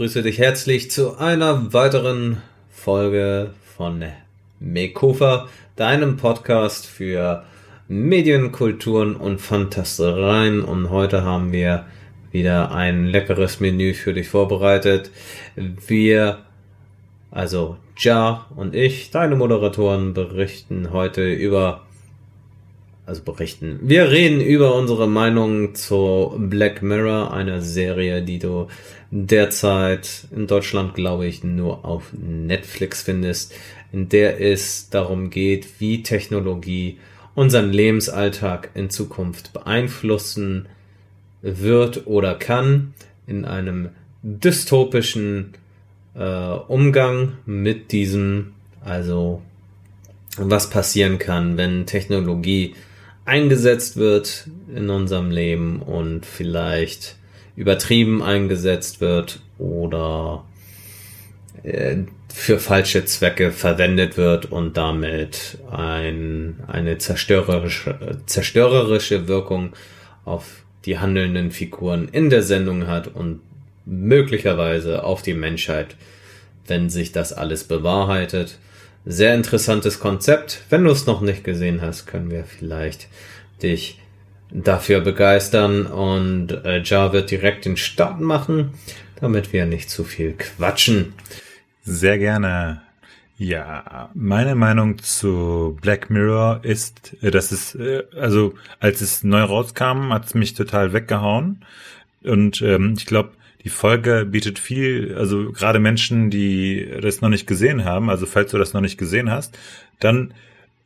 Begrüße dich herzlich zu einer weiteren Folge von Mekofa, deinem Podcast für Medien, Kulturen und Fantastereien. Und heute haben wir wieder ein leckeres Menü für dich vorbereitet. Wir, also Ja und ich, deine Moderatoren, berichten heute über also berichten. Wir reden über unsere Meinung zu Black Mirror, einer Serie, die du derzeit in Deutschland, glaube ich, nur auf Netflix findest, in der es darum geht, wie Technologie unseren Lebensalltag in Zukunft beeinflussen wird oder kann in einem dystopischen äh, Umgang mit diesem, also was passieren kann, wenn Technologie eingesetzt wird in unserem Leben und vielleicht übertrieben eingesetzt wird oder äh, für falsche Zwecke verwendet wird und damit ein, eine zerstörerische, zerstörerische Wirkung auf die handelnden Figuren in der Sendung hat und möglicherweise auf die Menschheit, wenn sich das alles bewahrheitet. Sehr interessantes Konzept. Wenn du es noch nicht gesehen hast, können wir vielleicht dich dafür begeistern und äh, Ja wird direkt den Start machen, damit wir nicht zu viel quatschen. Sehr gerne. Ja, meine Meinung zu Black Mirror ist, dass es, äh, also als es neu rauskam, hat es mich total weggehauen. Und ähm, ich glaube, die Folge bietet viel, also gerade Menschen, die das noch nicht gesehen haben, also falls du das noch nicht gesehen hast, dann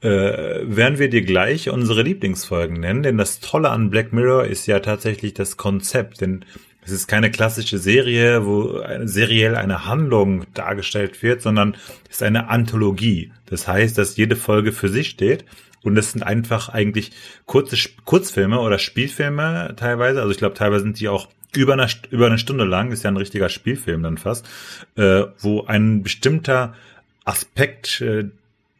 äh, werden wir dir gleich unsere Lieblingsfolgen nennen, denn das Tolle an Black Mirror ist ja tatsächlich das Konzept, denn es ist keine klassische Serie, wo seriell eine Handlung dargestellt wird, sondern es ist eine Anthologie. Das heißt, dass jede Folge für sich steht und es sind einfach eigentlich kurze Kurzfilme oder Spielfilme teilweise. Also ich glaube, teilweise sind die auch über eine, über eine Stunde lang, ist ja ein richtiger Spielfilm dann fast, äh, wo ein bestimmter Aspekt äh,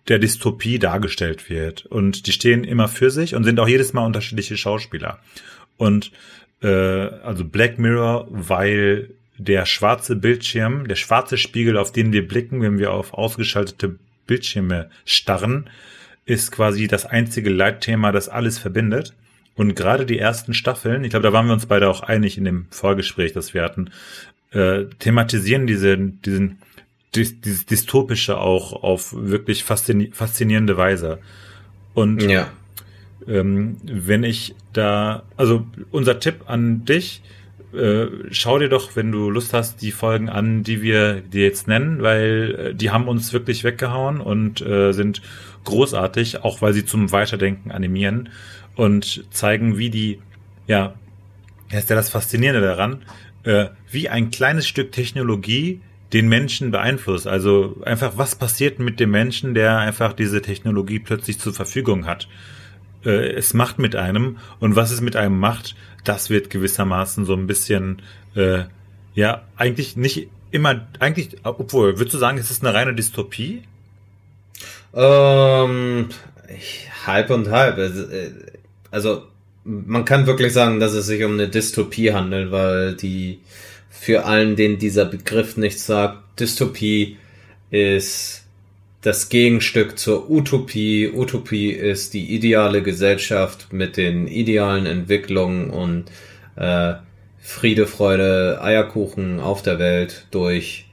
der Dystopie dargestellt wird. Und die stehen immer für sich und sind auch jedes Mal unterschiedliche Schauspieler. Und äh, also Black Mirror, weil der schwarze Bildschirm, der schwarze Spiegel, auf den wir blicken, wenn wir auf ausgeschaltete Bildschirme starren, ist quasi das einzige Leitthema, das alles verbindet. Und gerade die ersten Staffeln, ich glaube, da waren wir uns beide auch einig in dem Vorgespräch, das wir hatten, äh, thematisieren diese, diesen, dieses Dystopische auch auf wirklich faszini faszinierende Weise. Und ja. ähm, wenn ich da, also unser Tipp an dich, äh, schau dir doch, wenn du Lust hast, die Folgen an, die wir dir jetzt nennen, weil äh, die haben uns wirklich weggehauen und äh, sind großartig, auch weil sie zum Weiterdenken animieren und zeigen, wie die, ja, ist ja das Faszinierende daran, äh, wie ein kleines Stück Technologie den Menschen beeinflusst. Also einfach, was passiert mit dem Menschen, der einfach diese Technologie plötzlich zur Verfügung hat? Äh, es macht mit einem und was es mit einem macht, das wird gewissermaßen so ein bisschen, äh, ja, eigentlich nicht immer, eigentlich, obwohl, würdest du sagen, es ist eine reine Dystopie? Ähm, halb und halb. Also, äh, also man kann wirklich sagen, dass es sich um eine Dystopie handelt, weil die für allen, denen dieser Begriff nichts sagt, Dystopie ist das Gegenstück zur Utopie. Utopie ist die ideale Gesellschaft mit den idealen Entwicklungen und äh, Friede, Freude, Eierkuchen auf der Welt durch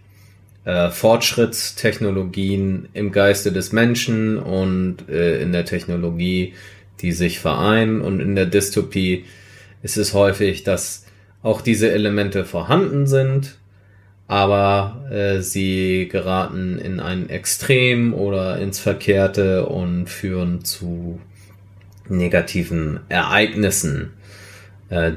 äh, Fortschrittstechnologien im Geiste des Menschen und äh, in der Technologie die sich vereinen und in der Dystopie ist es häufig, dass auch diese Elemente vorhanden sind, aber äh, sie geraten in ein Extrem oder ins Verkehrte und führen zu negativen Ereignissen, äh,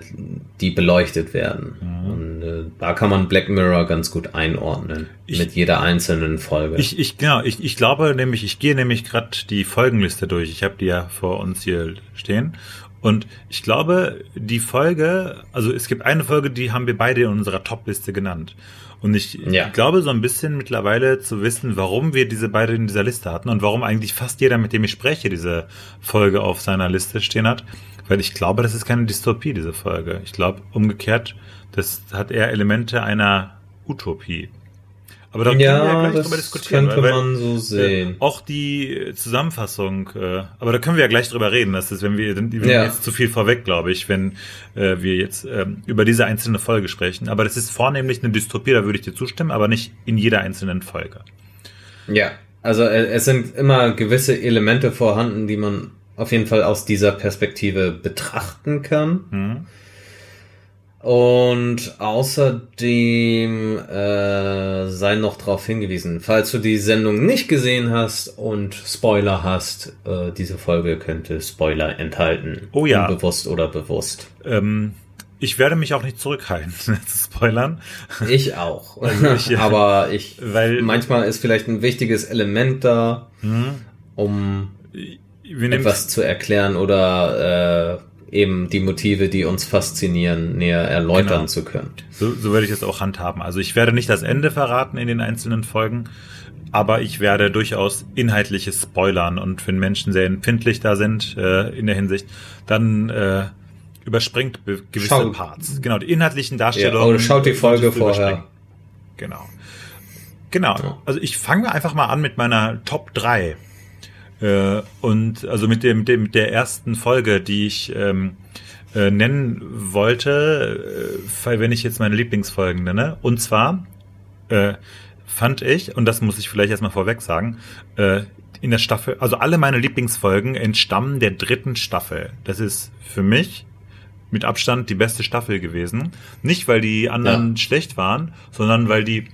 die beleuchtet werden. Mhm. Und äh, da kann man Black Mirror ganz gut einordnen ich, mit jeder einzelnen Folge. Ich, ich genau, ich, ich glaube nämlich, ich gehe nämlich gerade die Folgenliste durch. Ich habe die ja vor uns hier stehen. Und ich glaube, die Folge, also es gibt eine Folge, die haben wir beide in unserer Top-Liste genannt. Und ich ja. glaube so ein bisschen mittlerweile zu wissen, warum wir diese beide in dieser Liste hatten und warum eigentlich fast jeder, mit dem ich spreche, diese Folge auf seiner Liste stehen hat. Weil ich glaube, das ist keine Dystopie, diese Folge. Ich glaube, umgekehrt, das hat eher Elemente einer Utopie. Aber da Ja, können wir ja gleich drüber diskutieren. könnte weil- man so sehen. Äh, auch die Zusammenfassung, äh, aber da können wir ja gleich drüber reden. Das ist, wenn wir, wir Ja. jetzt zu viel vorweg, glaube ich, wenn äh, wir jetzt ähm, über diese einzelne Folge sprechen. Aber das ist vornehmlich eine Dystopie, da würde ich dir zustimmen, aber nicht in jeder einzelnen Folge. Ja, also äh, es sind immer gewisse Elemente vorhanden, die man auf jeden Fall aus dieser Perspektive betrachten kann. Hm? Und außerdem äh, sei noch darauf hingewiesen, falls du die Sendung nicht gesehen hast und Spoiler hast, äh, diese Folge könnte Spoiler enthalten. Oh ja. Unbewusst oder bewusst. Ähm, ich werde mich auch nicht zurückhalten zu spoilern. Ich auch. Ich- Aber ich, Weil- manchmal ist vielleicht ein wichtiges Element da, um Wir nehmen etwas zu erklären oder äh, eben die Motive, die uns faszinieren, näher erläutern Genau. zu können. So, so werde ich es auch handhaben. Also ich werde nicht das Ende verraten in den einzelnen Folgen, aber ich werde durchaus inhaltliches spoilern. Und wenn Menschen sehr empfindlich da sind äh, in der Hinsicht, dann äh, überspringt be- gewisse Schau- Parts. Genau, die inhaltlichen Ja, Darstellungen. oder schaut die Folge vorher. Genau. Genau. Ja. Also ich fange einfach mal an mit meiner Top 3. Äh, und also mit dem, dem mit der ersten Folge, die ich ähm, äh, nennen wollte, äh, wenn ich jetzt meine Lieblingsfolgen nenne. Und zwar äh, fand ich, und das muss ich vielleicht erstmal vorweg sagen, äh, in der Staffel, also alle meine Lieblingsfolgen entstammen der dritten Staffel. Das ist für mich mit Abstand die beste Staffel gewesen. Nicht, weil die anderen Ja. schlecht waren, sondern weil die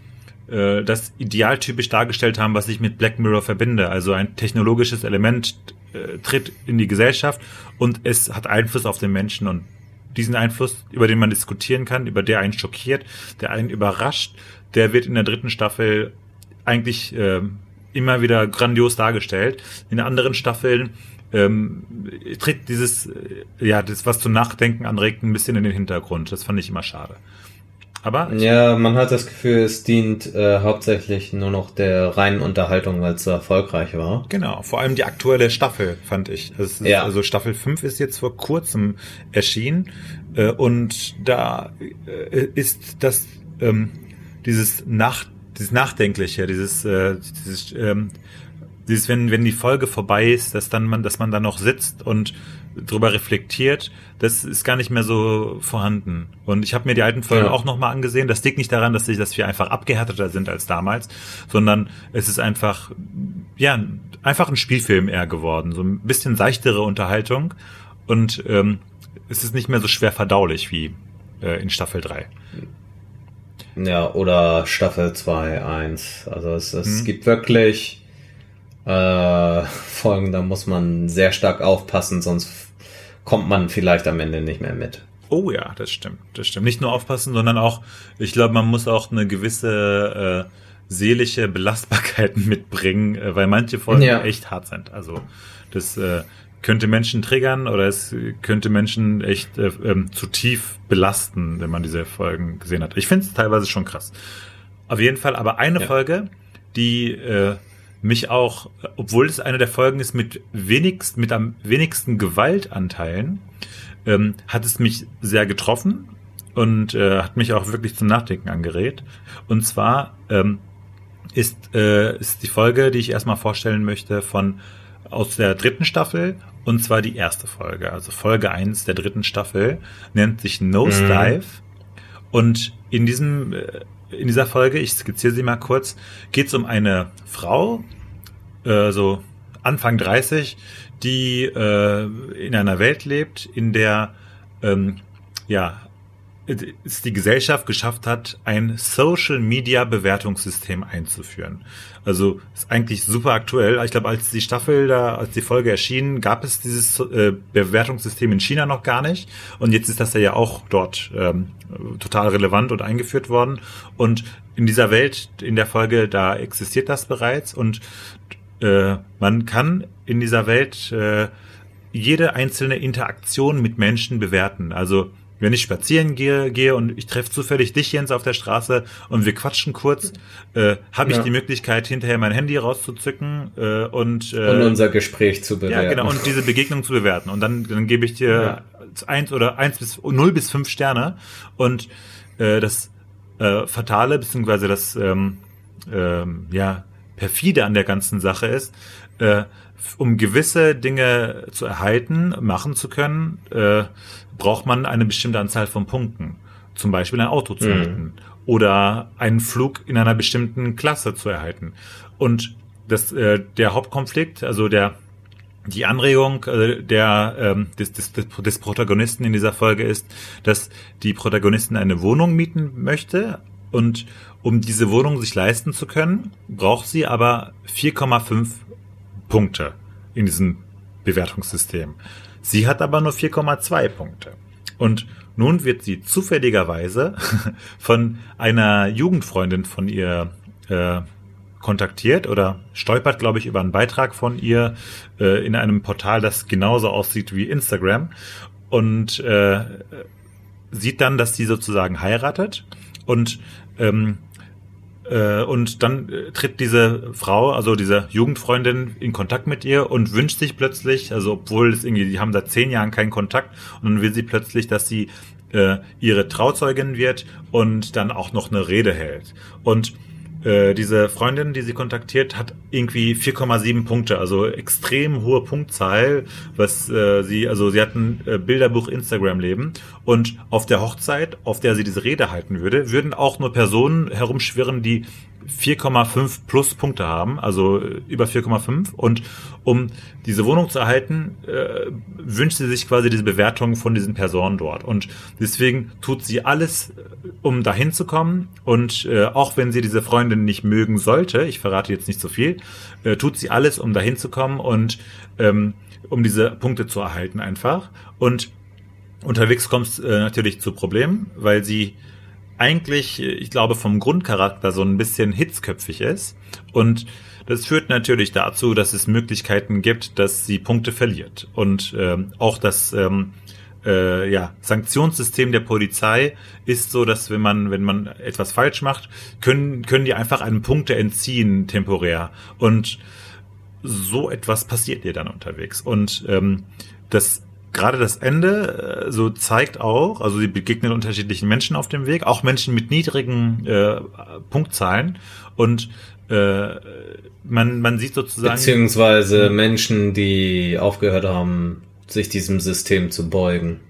äh, das idealtypisch dargestellt haben, was ich mit Black Mirror verbinde. Also ein technologisches Element äh, tritt in die Gesellschaft und es hat Einfluss auf den Menschen und diesen Einfluss, über den man diskutieren kann, über der einen schockiert, der einen überrascht, der wird in der dritten Staffel eigentlich ähm, immer wieder grandios dargestellt. In anderen Staffeln ähm, tritt dieses, äh, ja, das, was zum Nachdenken anregt, ein bisschen in den Hintergrund. Das fand ich immer schade. Aber Ja, man hat das Gefühl, es dient äh, hauptsächlich nur noch der reinen Unterhaltung, weil es so erfolgreich war. Genau, vor allem die aktuelle Staffel, fand ich. Ist, Ja. Also Staffel 5 ist jetzt vor kurzem erschienen äh, und da äh, ist das ähm, dieses Nach dieses Nachdenkliche, dieses, äh, dieses, ähm, dieses, wenn, wenn die Folge vorbei ist, dass dann man, dass man da noch sitzt und drüber reflektiert, das ist gar nicht mehr so vorhanden. Und ich habe mir die alten Folgen Ja. auch nochmal angesehen. Das liegt nicht daran, dass, ich, dass wir einfach abgehärteter sind als damals, sondern es ist einfach, ja, einfach ein Spielfilm eher geworden. So ein bisschen seichtere Unterhaltung. Und ähm, es ist nicht mehr so schwer verdaulich wie äh, in Staffel 3. Ja, oder Staffel 2, 1. Also es, es Mhm. gibt wirklich äh, Folgen, da muss man sehr stark aufpassen, sonst kommt man vielleicht am Ende nicht mehr mit. Oh ja, das stimmt, das stimmt. Nicht nur aufpassen, sondern auch, ich glaube, man muss auch eine gewisse äh, seelische Belastbarkeit mitbringen, äh, weil manche Folgen Ja. echt hart sind. Also das äh, könnte Menschen triggern oder es könnte Menschen echt äh, ähm, zu tief belasten, wenn man diese Folgen gesehen hat. Ich finde es teilweise schon krass. Auf jeden Fall, aber eine Ja. Folge, die äh, mich auch, obwohl es eine der Folgen ist mit wenigst, mit am wenigsten Gewaltanteilen, ähm, hat es mich sehr getroffen und äh, hat mich auch wirklich zum Nachdenken angeregt. Und zwar ähm, ist, äh, ist die Folge, die ich erstmal vorstellen möchte, von aus der dritten Staffel und zwar die erste Folge. Also Folge 1 der dritten Staffel nennt sich Nosedive. Und in diesem, äh, in dieser Folge, ich skizziere sie mal kurz, geht es um eine Frau, äh, so Anfang 30, die äh, in einer Welt lebt, in der ähm, ja es die Gesellschaft geschafft hat, ein Social Media Bewertungssystem einzuführen. Also ist eigentlich super aktuell. Ich glaube, als die Staffel da, als die Folge erschien, gab es dieses äh, Bewertungssystem in China noch gar nicht. Und jetzt ist das ja auch dort ähm, total relevant und eingeführt worden. Und in dieser Welt, in der Folge, da existiert das bereits. Und äh, man kann in dieser Welt äh, jede einzelne Interaktion mit Menschen bewerten. Also wenn ich spazieren gehe, gehe und ich treffe zufällig dich, Jens, auf der Straße und wir quatschen kurz, äh, habe ich Ja. die Möglichkeit, hinterher mein Handy rauszuzücken äh, und, äh, Und unser Gespräch zu bewerten. ja, genau, und diese Begegnung zu bewerten. Und dann, dann gebe ich dir eins oder eins bis null bis fünf Sterne. Und äh, das äh, Fatale, beziehungsweise das ähm, ähm, ja, perfide an der ganzen Sache ist, äh, um gewisse Dinge zu erhalten, machen zu können, äh, braucht man eine bestimmte Anzahl von Punkten. Zum Beispiel ein Auto zu mhm. erhalten oder einen Flug in einer bestimmten Klasse zu erhalten. Und das, äh, der Hauptkonflikt, also der die Anregung äh, der, ähm, des, des, des Protagonisten in dieser Folge ist, dass die Protagonistin eine Wohnung mieten möchte und um diese Wohnung sich leisten zu können, braucht sie aber 4,5 Punkte in diesem Bewertungssystem. Sie hat aber nur 4,2 Punkte. Und nun wird sie zufälligerweise von einer Jugendfreundin von ihr äh, kontaktiert oder stolpert, glaube ich, über einen Beitrag von ihr äh, in einem Portal, das genauso aussieht wie Instagram und äh, sieht dann, dass sie sozusagen heiratet und ähm, äh, und dann äh, tritt diese Frau, also diese Jugendfreundin, in Kontakt mit ihr und wünscht sich plötzlich, also obwohl es irgendwie, die haben seit zehn Jahren keinen Kontakt, und dann will sie plötzlich, dass sie äh, ihre Trauzeugin wird und dann auch noch eine Rede hält. Und äh, diese Freundin, die sie kontaktiert, hat irgendwie 4,7 Punkte, also extrem hohe Punktzahl, was äh, sie, also sie hat ein äh, Bilderbuch Instagram-Leben und auf der Hochzeit, auf der sie diese Rede halten würde, würden auch nur Personen herumschwirren, die 4,5 plus Punkte haben, also äh, über 4,5. Und um diese Wohnung zu erhalten, äh, wünscht sie sich quasi diese Bewertung von diesen Personen dort. Und deswegen tut sie alles, äh, um dahin zu kommen. Und äh, auch wenn sie diese Freundin nicht mögen sollte, ich verrate jetzt nicht so viel, äh, tut sie alles, um dahin zu kommen und ähm, um diese Punkte zu erhalten einfach. Und unterwegs kommt es äh, natürlich zu Problemen, weil sie eigentlich, ich glaube, vom Grundcharakter so ein bisschen hitzköpfig ist. Und das führt natürlich dazu, dass es Möglichkeiten gibt, dass sie Punkte verliert. Und ähm, auch das ähm, äh, ja, Sanktionssystem der Polizei ist so, dass wenn man, wenn man etwas falsch macht, können, können die einfach einen Punkte entziehen, temporär. Und so etwas passiert dir dann unterwegs. Und ähm, das gerade das Ende äh, so zeigt auch, also sie begegnen unterschiedlichen Menschen auf dem Weg, auch Menschen mit niedrigen äh, Punktzahlen und äh, man, man sieht sozusagen. Beziehungsweise. Menschen, die aufgehört haben, sich diesem System zu beugen.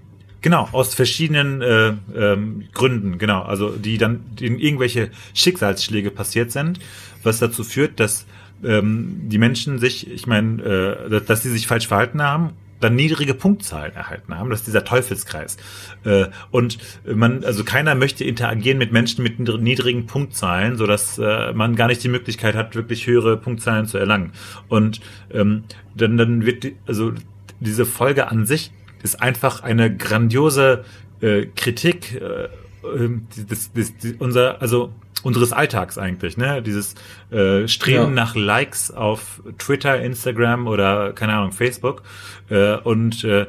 Genau, aus verschiedenen äh, ähm, Gründen, genau. Also die dann denen irgendwelche Schicksalsschläge passiert sind, was dazu führt, dass ähm, die Menschen sich, ich meine, äh, dass sie sich falsch verhalten haben dann niedrige Punktzahlen erhalten haben. Das ist dieser Teufelskreis. Äh, und man, also keiner möchte interagieren mit Menschen mit niedrigen Punktzahlen, so dass äh, man gar nicht die Möglichkeit hat, wirklich höhere Punktzahlen zu erlangen. Und ähm, dann, dann wird, die, also diese Folge an sich ist einfach eine grandiose äh, Kritik. Äh, ähm, das, das, das, unser, also unseres Alltags eigentlich, ne? Dieses äh, Streben ja. nach Likes auf Twitter, Instagram oder keine Ahnung Facebook äh, und äh,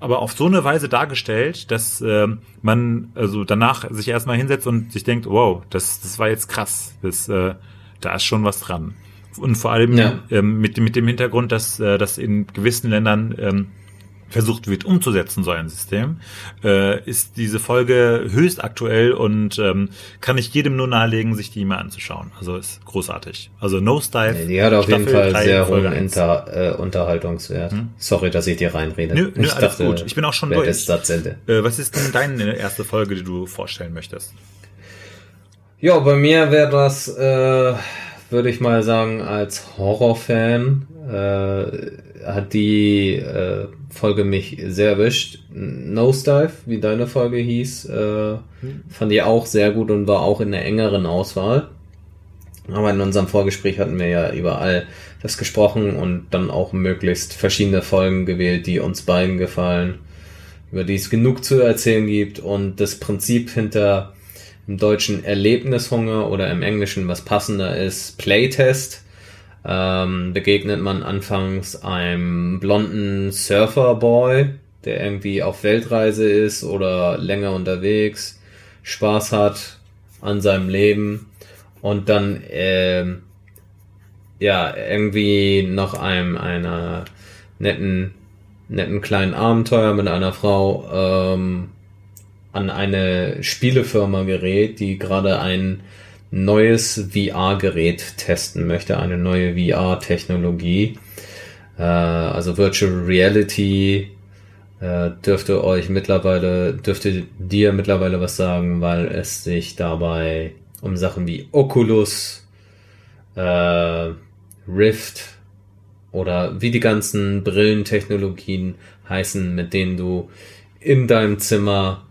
aber auf so eine Weise dargestellt, dass äh, man also danach sich erstmal hinsetzt und sich denkt, wow, das das war jetzt krass, das äh, da ist schon was dran und vor allem ja. ähm, mit mit dem Hintergrund, dass äh, dass in gewissen Ländern ähm, versucht wird umzusetzen, so ein System, äh, ist diese Folge höchst aktuell und ähm, kann ich jedem nur nahelegen, sich die mal anzuschauen. Also ist großartig. Also No Style. Die hat auf Staffel jeden Fall sehr hohen Inter, äh, Unterhaltungswert. Hm? Sorry, dass ich dir reinrede. Nö, nö, ich alles dachte, gut. Ich bin auch schon durch. Äh, was ist denn deine erste Folge, die du vorstellen möchtest? Ja, bei mir wäre das, äh, würde ich mal sagen, als Horrorfan äh, hat die äh, Folge mich sehr erwischt. Nosedive, wie deine Folge hieß, äh, fand ich auch sehr gut und war auch in der engeren Auswahl. Aber in unserem Vorgespräch hatten wir ja überall das gesprochen und dann auch möglichst verschiedene Folgen gewählt, die uns beiden gefallen, über die es genug zu erzählen gibt und das Prinzip hinter im Deutschen Erlebnishunger oder im Englischen was passender ist, Playtest ähm, begegnet man anfangs einem blonden Surferboy, der irgendwie auf Weltreise ist oder länger unterwegs, Spaß hat an seinem Leben und dann äh, ja irgendwie nach einem einer netten netten kleinen Abenteuer mit einer Frau ähm, an eine Spielefirma gerät, die gerade ein neues VR-Gerät testen möchte, eine neue VR-Technologie. Äh, also Virtual Reality äh, dürfte euch mittlerweile, dürfte dir mittlerweile was sagen, weil es sich dabei um Sachen wie Oculus, äh, Rift oder wie die ganzen Brillentechnologien heißen, mit denen du in deinem Zimmer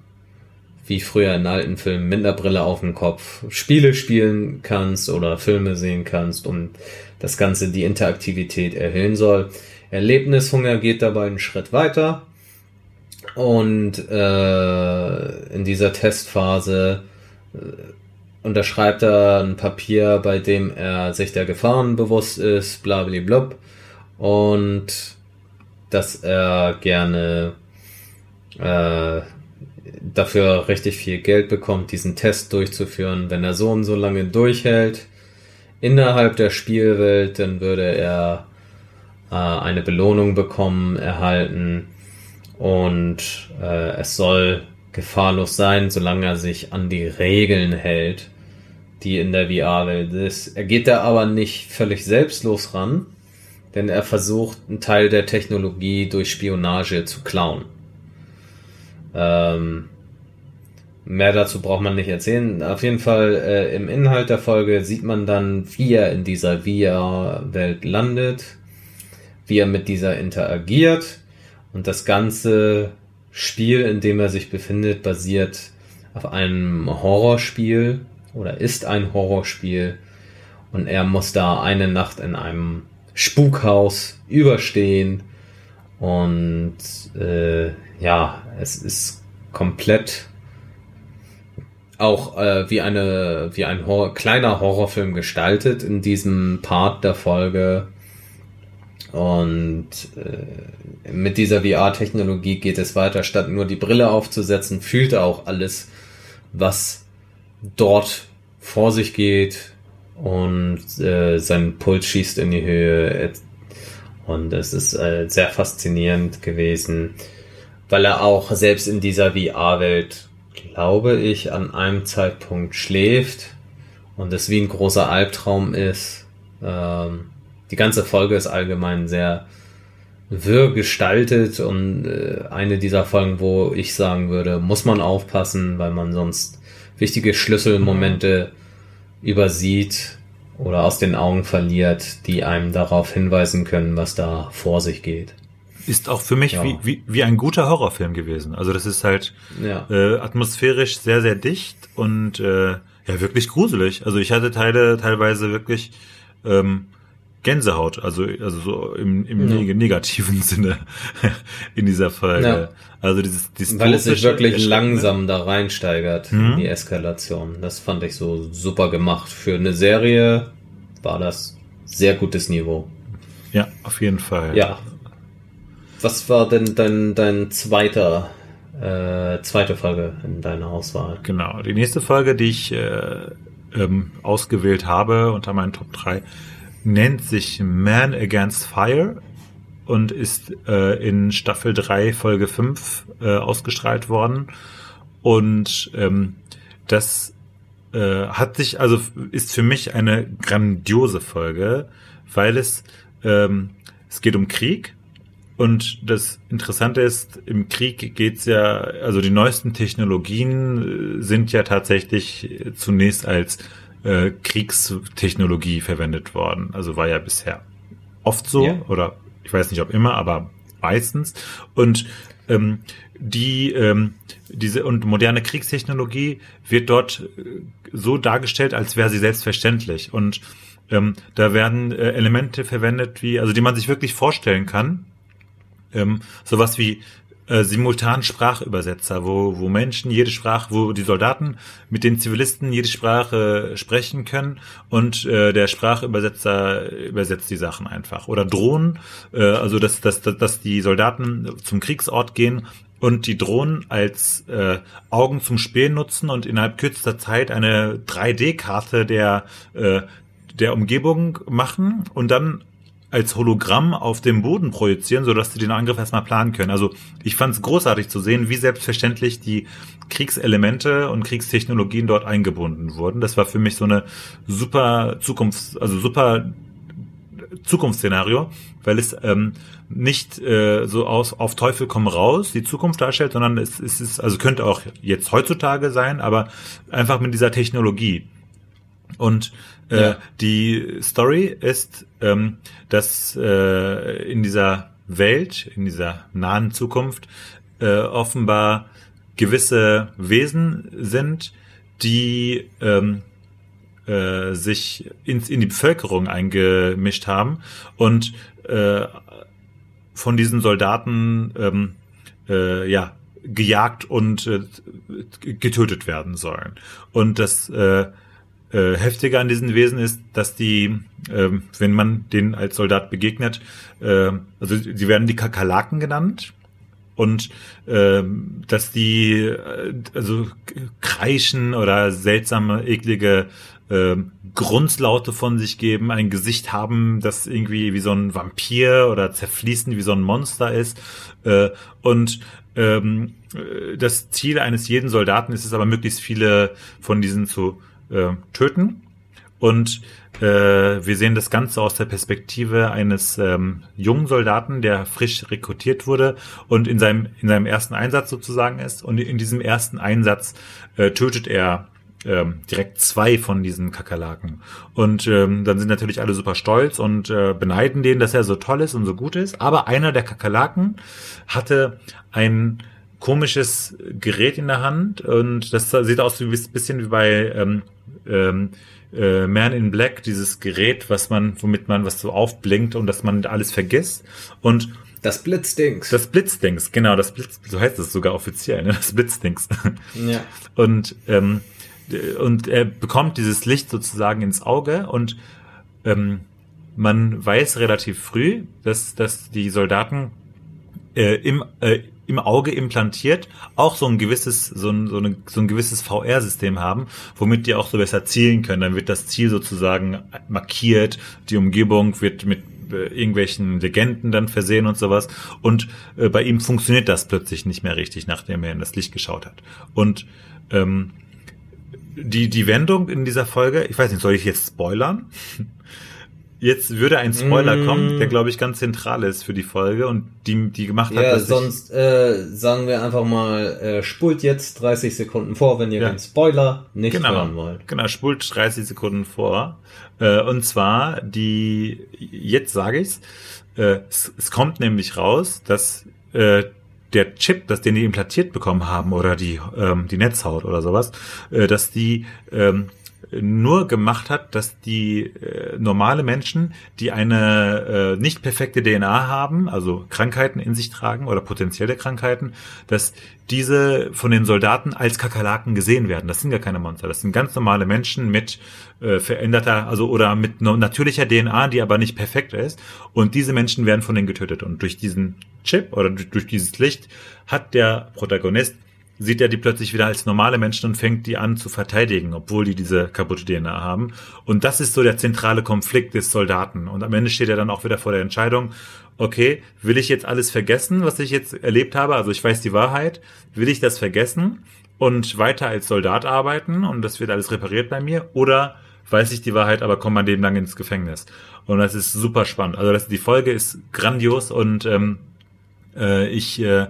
wie früher in alten Filmen mit einer Brille auf dem Kopf Spiele spielen kannst oder Filme sehen kannst und das Ganze die Interaktivität erhöhen soll. Erlebnishunger geht dabei einen Schritt weiter und äh, in dieser Testphase äh, unterschreibt er ein Papier, bei dem er sich der Gefahren bewusst ist, blablablub und dass er gerne äh, dafür richtig viel Geld bekommt, diesen Test durchzuführen. Wenn er so und so lange durchhält innerhalb der Spielwelt, dann würde er äh, eine Belohnung bekommen, erhalten und äh, es soll gefahrlos sein, solange er sich an die Regeln hält, die in der VR-Welt ist. Er geht da aber nicht völlig selbstlos ran, denn er versucht, einen Teil der Technologie durch Spionage zu klauen. Ähm, mehr dazu braucht man nicht erzählen. Auf jeden Fall äh, im Inhalt der Folge sieht man dann, wie er in dieser VR-Welt landet, wie er mit dieser interagiert. Und das ganze Spiel, in dem er sich befindet, basiert auf einem Horrorspiel oder ist ein Horrorspiel. Und er muss da eine Nacht in einem Spukhaus überstehen. Und äh, ja, es ist komplett auch äh, wie eine wie ein Horror, kleiner Horrorfilm gestaltet in diesem Part der Folge. Und äh, mit dieser VR-Technologie geht es weiter, statt nur die Brille aufzusetzen, fühlt er auch alles, was dort vor sich geht. Und äh, sein Puls schießt in die Höhe. Und es ist äh, sehr faszinierend gewesen weil er auch selbst in dieser VR-Welt, glaube ich, an einem Zeitpunkt schläft und es wie ein großer Albtraum ist. Ähm, die ganze Folge ist allgemein sehr wirr gestaltet und äh, eine dieser Folgen, wo ich sagen würde, muss man aufpassen, weil man sonst wichtige Schlüsselmomente übersieht oder aus den Augen verliert, die einem darauf hinweisen können, was da vor sich geht. Ist auch für mich ja. wie, wie, wie ein guter Horrorfilm gewesen. Also das ist halt ja. äh, atmosphärisch sehr, sehr dicht und äh, ja, wirklich gruselig. Also ich hatte Teile teilweise wirklich ähm, Gänsehaut, also, also so im, im ja. negativen Sinne in dieser Folge. Also dieses, dieses Weil es sich wirklich langsam da reinsteigert mhm. in die Eskalation. Das fand ich so super gemacht. Für eine Serie war das sehr gutes Niveau. Ja, auf jeden Fall. Ja, was war denn dein, dein zweiter, äh, zweite Folge in deiner Auswahl? Genau, die nächste Folge, die ich äh, ähm, ausgewählt habe unter meinen Top 3, nennt sich Man Against Fire und ist äh, in Staffel 3, Folge 5 äh, ausgestrahlt worden. Und ähm, das äh, hat sich, also ist für mich eine grandiose Folge, weil es, ähm, es geht um Krieg und das Interessante ist, im Krieg geht's ja, also die neuesten Technologien äh, sind ja tatsächlich zunächst als äh, Kriegstechnologie verwendet worden. Also war ja bisher oft so, ja. oder ich weiß nicht ob immer, aber meistens. Und ähm, die ähm, diese und moderne Kriegstechnologie wird dort äh, so dargestellt, als wäre sie selbstverständlich. Und ähm, da werden äh, Elemente verwendet, wie also die man sich wirklich vorstellen kann ähm, sowas wie äh, simultan Sprachübersetzer, wo, wo Menschen jede Sprache, wo die Soldaten mit den Zivilisten jede Sprache sprechen können und äh, der Sprachübersetzer übersetzt die Sachen einfach. Oder Drohnen, äh, also dass, dass, dass die Soldaten zum Kriegsort gehen und die Drohnen als äh, Augen zum Spähen nutzen und innerhalb kürzester Zeit eine 3D-Karte der, äh, der Umgebung machen und dann als Hologramm auf dem Boden projizieren, sodass sie den Angriff erstmal planen können. Also ich fand es großartig zu sehen, wie selbstverständlich die Kriegselemente und Kriegstechnologien dort eingebunden wurden. Das war für mich so eine super Zukunfts-, also super Zukunftsszenario, weil es ähm, nicht äh, so aus auf Teufel komm raus die Zukunft darstellt, sondern es, es ist also könnte auch jetzt heutzutage sein, aber einfach mit dieser Technologie. Und äh, ja. die Story ist, ähm, dass äh, in dieser Welt, in dieser nahen Zukunft äh, offenbar gewisse Wesen sind, die ähm, äh, sich ins, in die Bevölkerung eingemischt haben und äh, von diesen Soldaten ähm, äh, ja gejagt und äh, getötet werden sollen. Und das äh, äh, Heftige an diesen Wesen ist, dass die, äh, wenn man denen als Soldat begegnet, äh, also sie werden die Kakerlaken genannt und äh, dass die äh, also kreischen oder seltsame, eklige äh, Grunzlaute von sich geben, ein Gesicht haben, das irgendwie wie so ein Vampir oder zerfließend wie so ein Monster ist. Äh, und ähm, das Ziel eines jeden Soldaten ist es aber, möglichst viele von diesen zu äh, töten. Und äh, wir sehen das Ganze aus der Perspektive eines ähm, jungen Soldaten, der frisch rekrutiert wurde und in seinem, in seinem ersten Einsatz sozusagen ist. Und in diesem ersten Einsatz äh, tötet er ähm, direkt zwei von diesen Kakerlaken. Und ähm, dann sind natürlich alle super stolz und äh, beneiden den, dass er so toll ist und so gut ist. Aber einer der Kakerlaken hatte ein komisches Gerät in der Hand und das sieht aus wie ein bisschen wie bei ähm, ähm, äh, Man in Black, dieses Gerät, was man, womit man was so aufblinkt und dass man alles vergisst. Und das Blitzdings. Das Blitzdings, genau, das Blitz, so heißt es sogar offiziell, ne? Das Blitzdings. Ja. Und ähm, und er bekommt dieses Licht sozusagen ins Auge und ähm, man weiß relativ früh, dass, dass die Soldaten äh, im, äh, im Auge implantiert auch so ein gewisses, so ein, so, eine, so ein gewisses VR-System haben, womit die auch so besser zielen können. Dann wird das Ziel sozusagen markiert, die Umgebung wird mit äh, irgendwelchen Legenden dann versehen und sowas. Und äh, bei ihm funktioniert das plötzlich nicht mehr richtig, nachdem er in das Licht geschaut hat. Und ähm, die, die Wendung in dieser Folge, ich weiß nicht, soll ich jetzt spoilern? Jetzt würde ein Spoiler mm. kommen, der glaube ich ganz zentral ist für die Folge und die, die gemacht hat. Ja, sonst äh, sagen wir einfach mal, äh, spult jetzt 30 Sekunden vor, wenn ihr ja. den Spoiler nicht genau. hören wollt. Genau, spult 30 Sekunden vor. Äh, und zwar die, jetzt sage ich's, äh, es, es kommt nämlich raus, dass äh, der Chip, das den die implantiert bekommen haben oder die ähm, die Netzhaut oder sowas, äh, dass die ähm, nur gemacht hat, dass die äh, normale Menschen, die eine äh, nicht perfekte DNA haben, also Krankheiten in sich tragen oder potenzielle Krankheiten, dass diese von den Soldaten als Kakerlaken gesehen werden. Das sind gar keine Monster, das sind ganz normale Menschen mit äh, veränderter, also oder mit natürlicher DNA, die aber nicht perfekt ist. Und diese Menschen werden von denen getötet. Und durch diesen Chip oder durch, durch dieses Licht hat der Protagonist sieht er die plötzlich wieder als normale Menschen und fängt die an zu verteidigen, obwohl die diese kaputte DNA haben. Und das ist so der zentrale Konflikt des Soldaten. Und am Ende steht er dann auch wieder vor der Entscheidung, okay, will ich jetzt alles vergessen, was ich jetzt erlebt habe? Also ich weiß die Wahrheit. Will ich das vergessen und weiter als Soldat arbeiten und das wird alles repariert bei mir? Oder weiß ich die Wahrheit, aber komme mein Leben lang ins Gefängnis? Und das ist super spannend. Also das, die Folge ist grandios und ähm, äh, ich äh,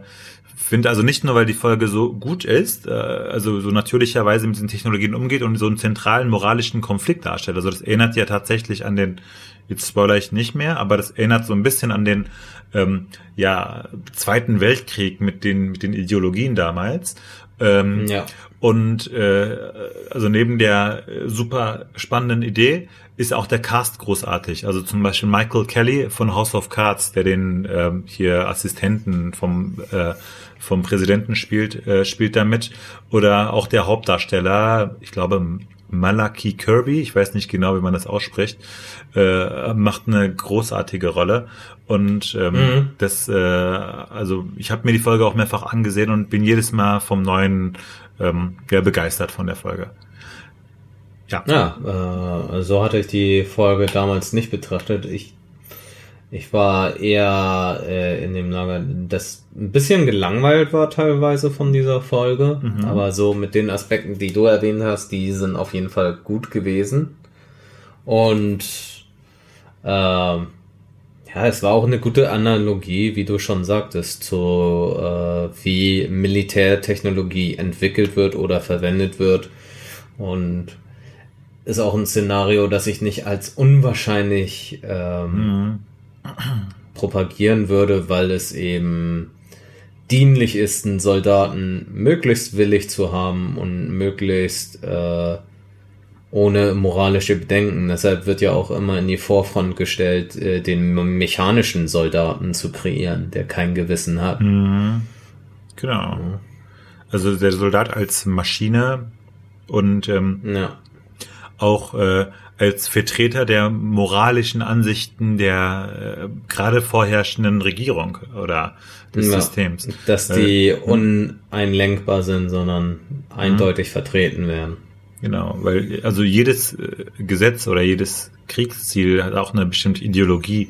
finde also nicht nur, weil die Folge so gut ist, äh, also so natürlicherweise mit diesen Technologien umgeht und so einen zentralen moralischen Konflikt darstellt. Also das erinnert ja tatsächlich an den, jetzt spoiler ich nicht mehr, aber das erinnert so ein bisschen an den ähm, ja, Zweiten Weltkrieg mit den, mit den Ideologien damals. Ähm, ja. Und äh, also neben der super spannenden Idee ist auch der Cast großartig. Also zum Beispiel Michael Kelly von House of Cards, der den ähm, hier Assistenten vom äh, vom Präsidenten spielt, äh, spielt da mit. Oder auch der Hauptdarsteller, ich glaube Malaki Kirby, ich weiß nicht genau, wie man das ausspricht, äh, macht eine großartige Rolle. Und ähm, mhm. das, äh, also ich habe mir die Folge auch mehrfach angesehen und bin jedes Mal vom neuen ähm, ja, begeistert von der Folge. Ja, ja äh, so hatte ich die Folge damals nicht betrachtet. Ich Ich war eher äh, in dem Lager, das ein bisschen gelangweilt war teilweise von dieser Folge, mhm. aber so mit den Aspekten, die du erwähnt hast, die sind auf jeden Fall gut gewesen. Und äh, ja, es war auch eine gute Analogie, wie du schon sagtest, zu äh, wie Militärtechnologie entwickelt wird oder verwendet wird. Und ist auch ein Szenario, das ich nicht als unwahrscheinlich ähm, mhm propagieren würde, weil es eben dienlich ist, einen Soldaten möglichst willig zu haben und möglichst äh, ohne moralische Bedenken. Deshalb wird ja auch immer in die Vorfront gestellt, äh, den mechanischen Soldaten zu kreieren, der kein Gewissen hat. Mhm. Genau. Also der Soldat als Maschine und ähm, ja. Auch äh, als Vertreter der moralischen Ansichten der äh, gerade vorherrschenden Regierung oder des ja, Systems. Dass die äh, uneinlenkbar sind, sondern eindeutig vertreten werden. Genau, weil also jedes äh, Gesetz oder jedes Kriegsziel hat auch eine bestimmte Ideologie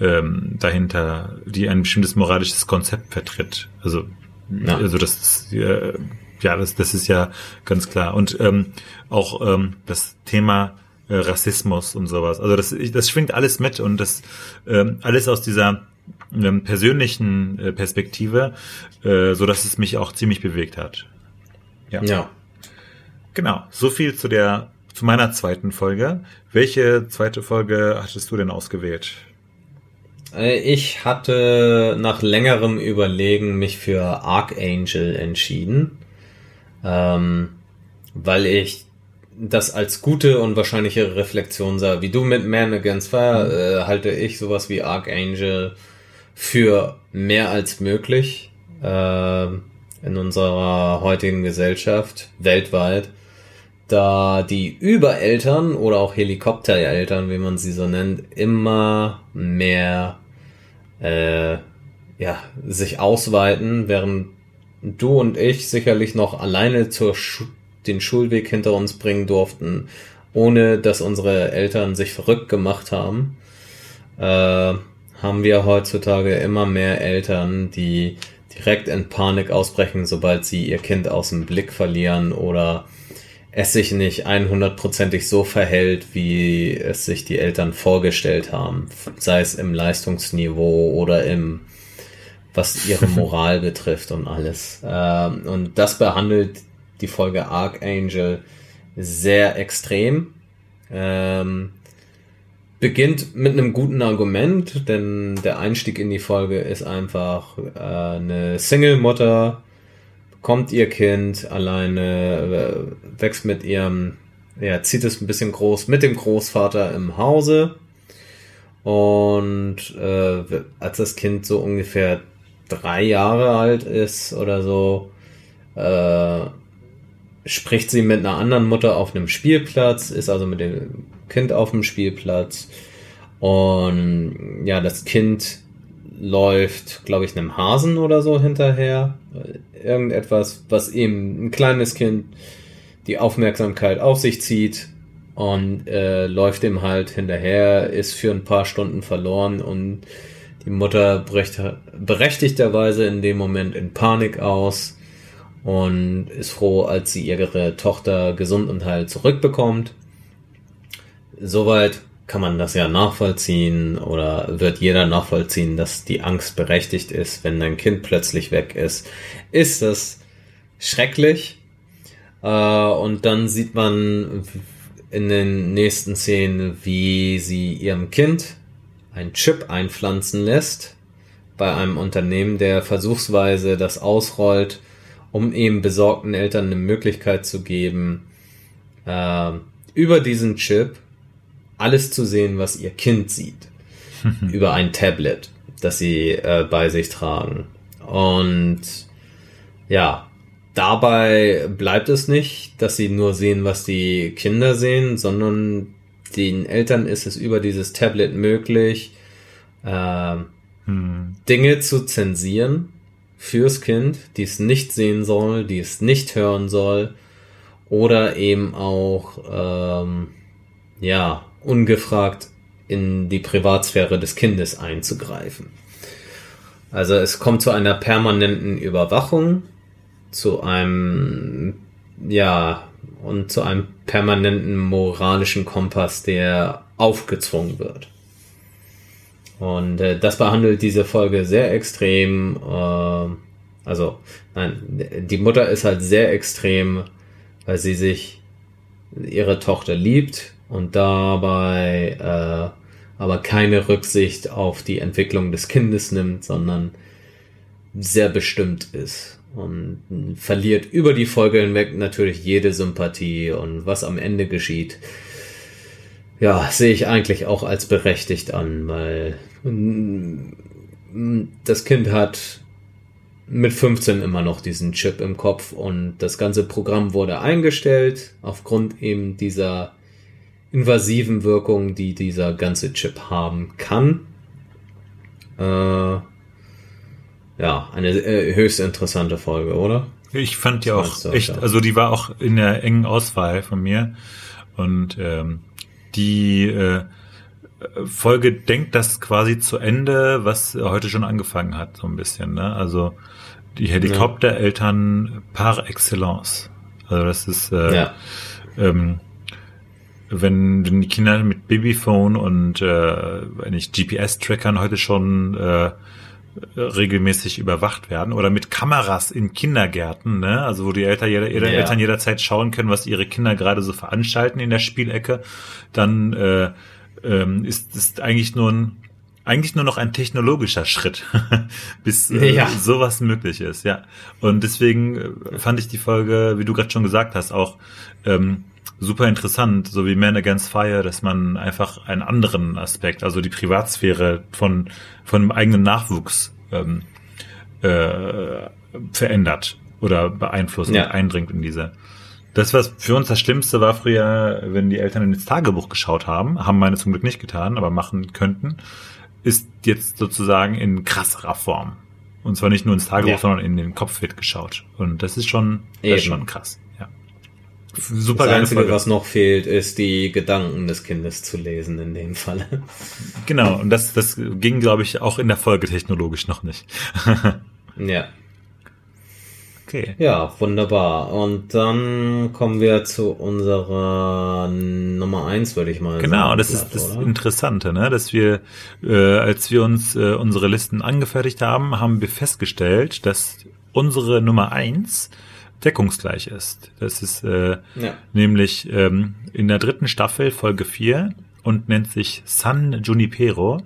ähm, dahinter, die ein bestimmtes moralisches Konzept vertritt. Also, ja. also das ist, äh, ja, das, das ist ja ganz klar. Und ähm, auch ähm, das Thema äh, Rassismus und sowas. Also das, das schwingt alles mit und das ähm, alles aus dieser ähm, persönlichen äh, Perspektive, äh, so dass es mich auch ziemlich bewegt hat. Ja. ja. Genau. So viel zu der zu meiner zweiten Folge. Welche zweite Folge hattest du denn ausgewählt? Äh, ich hatte nach längerem Überlegen mich für Archangel entschieden, ähm, weil ich das als gute und wahrscheinliche Reflexion sah. Wie du mit Man Against Fire, mhm. äh, halte ich sowas wie Archangel für mehr als möglich äh, in unserer heutigen Gesellschaft, weltweit, da die Übereltern oder auch Helikoptereltern, wie man sie so nennt, immer mehr äh, ja, sich ausweiten, während du und ich sicherlich noch alleine zur Sch den Schulweg hinter uns bringen durften, ohne dass unsere Eltern sich verrückt gemacht haben, äh, haben wir heutzutage immer mehr Eltern, die direkt in Panik ausbrechen, sobald sie ihr Kind aus dem Blick verlieren oder es sich nicht 100%ig so verhält, wie es sich die Eltern vorgestellt haben, sei es im Leistungsniveau oder im was ihre Moral betrifft und alles. Ähm, und das behandelt die Folge Archangel sehr extrem. Ähm, beginnt mit einem guten Argument, denn der Einstieg in die Folge ist einfach äh, eine Single-Mutter, bekommt ihr Kind alleine, äh, wächst mit ihrem, ja, zieht es ein bisschen groß mit dem Großvater im Hause. Und äh, als das Kind so ungefähr drei Jahre alt ist oder so, äh, spricht sie mit einer anderen Mutter auf einem Spielplatz, ist also mit dem Kind auf dem Spielplatz und ja, das Kind läuft, glaube ich, einem Hasen oder so hinterher. Irgendetwas, was eben ein kleines Kind die Aufmerksamkeit auf sich zieht und äh, läuft ihm halt hinterher, ist für ein paar Stunden verloren und die Mutter bricht berechtigterweise in dem Moment in Panik aus und ist froh, als sie ihre Tochter gesund und heil zurückbekommt. Soweit kann man das ja nachvollziehen oder wird jeder nachvollziehen, dass die Angst berechtigt ist, wenn dein Kind plötzlich weg ist. Ist das schrecklich? Äh, und dann sieht man in den nächsten Szenen, wie sie ihrem Kind ein Chip einpflanzen lässt bei einem Unternehmen, der versuchsweise das ausrollt, um eben besorgten Eltern eine Möglichkeit zu geben, äh, über diesen Chip alles zu sehen, was ihr Kind sieht. über ein Tablet, das sie äh, bei sich tragen. Und ja, dabei bleibt es nicht, dass sie nur sehen, was die Kinder sehen, sondern den Eltern ist es über dieses Tablet möglich, äh, hm. Dinge zu zensieren, fürs Kind, die es nicht sehen soll, die es nicht hören soll oder eben auch ähm, ja ungefragt in die Privatsphäre des Kindes einzugreifen. Also es kommt zu einer permanenten Überwachung, zu einem, ja, und zu einem permanenten moralischen Kompass, der aufgezwungen wird. Und äh, das behandelt diese Folge sehr extrem. Äh, also, nein, die Mutter ist halt sehr extrem, weil sie sich ihre Tochter liebt und dabei äh, aber keine Rücksicht auf die Entwicklung des Kindes nimmt, sondern sehr bestimmt ist und verliert über die Folge hinweg natürlich jede Sympathie und was am Ende geschieht, ja, sehe ich eigentlich auch als berechtigt an, weil das Kind hat mit 15 immer noch diesen Chip im Kopf und das ganze Programm wurde eingestellt aufgrund eben dieser invasiven Wirkung, die dieser ganze Chip haben kann. Äh, ja, eine äh, höchst interessante Folge, oder? Ich fand die auch echt, also die war auch in der engen Auswahl von mir und ähm, die äh, Folge denkt das quasi zu Ende, was heute schon angefangen hat, so ein bisschen. Ne? Also die Helikoptereltern par excellence. Also das ist, äh, ja. ähm, wenn, wenn die Kinder mit Babyphone und äh, wenn ich GPS-Trackern heute schon äh, regelmäßig überwacht werden oder mit Kameras in Kindergärten, ne? Also wo die Eltern, jeder, jeder ja. Eltern jederzeit schauen können, was ihre Kinder gerade so veranstalten in der Spielecke, dann äh, ähm, ist, ist eigentlich nur ein eigentlich nur noch ein technologischer Schritt, bis äh, ja. sowas möglich ist, ja. Und deswegen äh, fand ich die Folge, wie du gerade schon gesagt hast, auch ähm, super interessant, so wie Man Against Fire, dass man einfach einen anderen Aspekt, also die Privatsphäre von von dem eigenen Nachwuchs ähm, äh, verändert oder beeinflusst ja. und eindringt in diese das, was für uns das Schlimmste war früher, wenn die Eltern ins Tagebuch geschaut haben, haben meine zum Glück nicht getan, aber machen könnten, ist jetzt sozusagen in krasserer Form. Und zwar nicht nur ins Tagebuch, ja. sondern in den Kopf wird geschaut. Und das ist schon, das ist schon krass. Super das Einzige, Folge. was noch fehlt, ist die Gedanken des Kindes zu lesen in dem Fall. Genau. Und das, das ging, glaube ich, auch in der Folge technologisch noch nicht. ja. Okay. Ja, wunderbar. Und dann kommen wir zu unserer Nummer eins, würde ich mal genau, sagen. Genau, das ist das oder? Interessante, ne? dass wir, äh, als wir uns äh, unsere Listen angefertigt haben, haben wir festgestellt, dass unsere Nummer eins deckungsgleich ist. Das ist äh, ja. nämlich ähm, in der dritten Staffel Folge 4 und nennt sich San Junipero.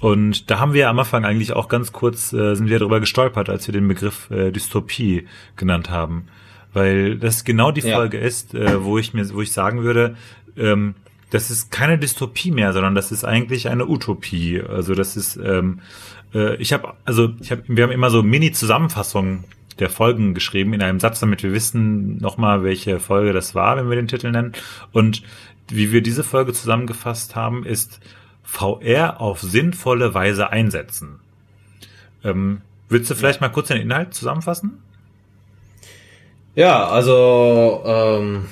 Und da haben wir am Anfang eigentlich auch ganz kurz, äh, sind wir darüber gestolpert, als wir den Begriff äh, Dystopie genannt haben. Weil das genau die ja. Folge ist, äh, wo ich mir, wo ich sagen würde, ähm, das ist keine Dystopie mehr, sondern das ist eigentlich eine Utopie. Also das ist, ähm, äh, ich habe, also ich habe, wir haben immer so Mini-Zusammenfassungen der Folgen geschrieben in einem Satz, damit wir wissen nochmal, welche Folge das war, wenn wir den Titel nennen. Und wie wir diese Folge zusammengefasst haben, ist VR auf sinnvolle Weise einsetzen. Ähm, willst du vielleicht mal kurz den Inhalt zusammenfassen? Ja, also ähm,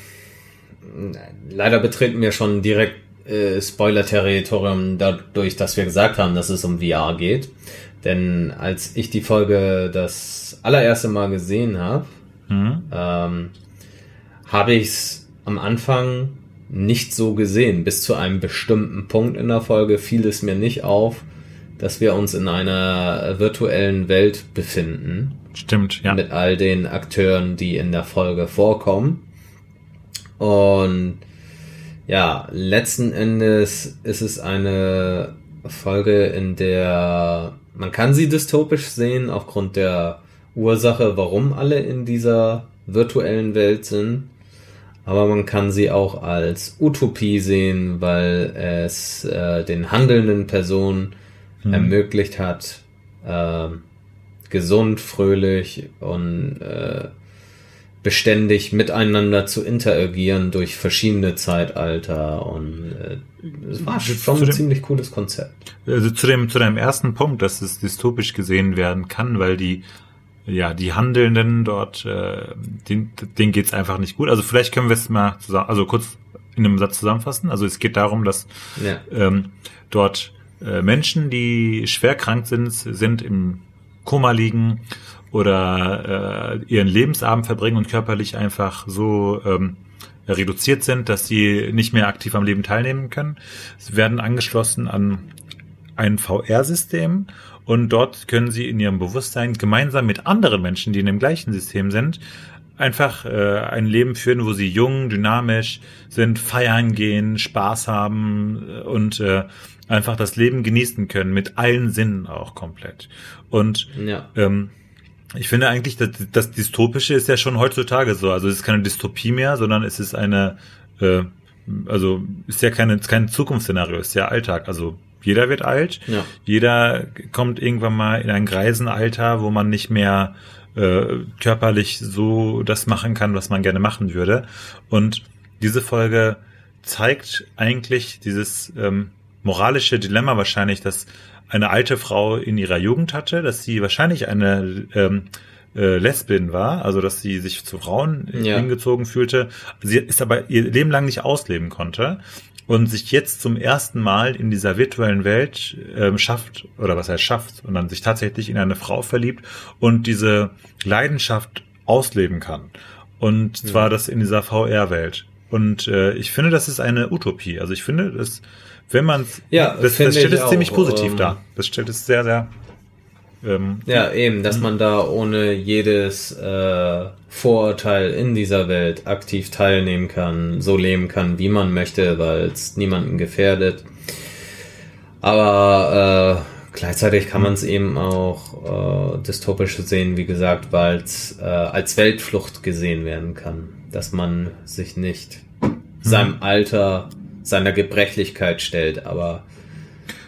leider betreten wir schon direkt äh, Spoiler-Territorium dadurch, dass wir gesagt haben, dass es um VR geht. Denn als ich die Folge das allererste Mal gesehen habe, mhm. ähm, habe ich es am Anfang nicht so gesehen. Bis zu einem bestimmten Punkt in der Folge fiel es mir nicht auf, dass wir uns in einer virtuellen Welt befinden. Stimmt, ja. Mit all den Akteuren, die in der Folge vorkommen. Und ja, letzten Endes ist es eine Folge, in der man kann sie dystopisch sehen aufgrund der Ursache, warum alle in dieser virtuellen Welt sind aber man kann sie auch als Utopie sehen, weil es äh, den handelnden Personen hm. ermöglicht hat, äh, gesund, fröhlich und äh, beständig miteinander zu interagieren durch verschiedene Zeitalter und äh, es war schon ein dem, ziemlich cooles Konzept. Also zu dem zu deinem ersten Punkt, dass es dystopisch gesehen werden kann, weil die ja, die Handelnden dort, äh, denen, denen geht's einfach nicht gut. Also vielleicht können wir es mal zusammen, also kurz in einem Satz zusammenfassen. Also es geht darum, dass Ja. ähm, dort äh, Menschen, die schwer krank sind, sind im Koma liegen oder äh, ihren Lebensabend verbringen und körperlich einfach so ähm, reduziert sind, dass sie nicht mehr aktiv am Leben teilnehmen können. Sie werden angeschlossen an ein VR-System und dort können sie in ihrem Bewusstsein gemeinsam mit anderen Menschen, die in dem gleichen System sind, einfach äh, ein Leben führen, wo sie jung, dynamisch sind, feiern gehen, Spaß haben äh, und äh, einfach das Leben genießen können, mit allen Sinnen auch komplett. Und Ja. ähm, ich finde eigentlich, dass das Dystopische ist ja schon heutzutage so. Also es ist keine Dystopie mehr, sondern es ist eine, äh, also ist ja keine, kein Zukunftsszenario, ist ja Alltag. Also jeder wird alt, Ja. jeder kommt irgendwann mal in ein Greisenalter, wo man nicht mehr äh, körperlich so das machen kann, was man gerne machen würde. Und diese Folge zeigt eigentlich dieses ähm, moralische Dilemma wahrscheinlich, dass eine alte Frau in ihrer Jugend hatte, dass sie wahrscheinlich eine ähm, äh, Lesbin war, also dass sie sich zu Frauen Ja. hingezogen fühlte, sie ist aber ihr Leben lang nicht ausleben konnte und sich jetzt zum ersten Mal in dieser virtuellen Welt ähm, schafft, oder was heißt schafft, und dann sich tatsächlich in eine Frau verliebt und diese Leidenschaft ausleben kann. Und zwar das in dieser VR-Welt. Und äh, ich finde, das ist eine Utopie. Also ich finde, dass, wenn man Ja, das, das stellt es ziemlich positiv ähm, dar. Das stellt es sehr, sehr ähm, Ja, eben, dass man da ohne jedes äh, Vorurteil in dieser Welt aktiv teilnehmen kann, so leben kann, wie man möchte, weil es niemanden gefährdet. Aber äh, gleichzeitig kann man es eben auch äh, dystopisch sehen, wie gesagt, weil es äh, als Weltflucht gesehen werden kann, dass man sich nicht seinem Alter, seiner Gebrechlichkeit stellt, aber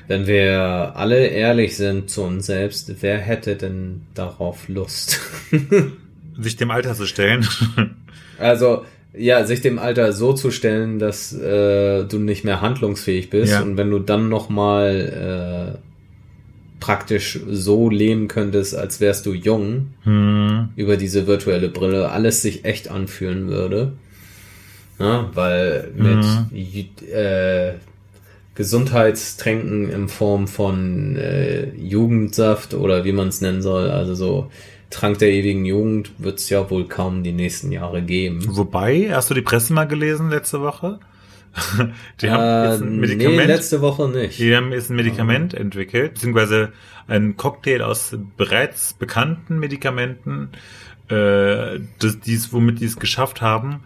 wenn wir alle ehrlich sind zu uns selbst, wer hätte denn darauf Lust? sich dem Alter zu stellen. also, ja, sich dem Alter so zu stellen, dass äh, du nicht mehr handlungsfähig bist Ja. und wenn du dann nochmal äh, praktisch so leben könntest, als wärst du jung, hm. über diese virtuelle Brille alles sich echt anfühlen würde. Ja, weil mit Ju- äh, Gesundheitstränken in Form von äh, Jugendsaft oder wie man es nennen soll, also so Trank der ewigen Jugend, wird es ja wohl kaum die nächsten Jahre geben. Wobei, hast du die Presse mal gelesen letzte Woche? die haben Äh, jetzt ein nee, Medikament. letzte Woche nicht. Die haben jetzt ein Medikament entwickelt, beziehungsweise ein Cocktail aus bereits bekannten Medikamenten, äh, das, dies, womit die es geschafft haben.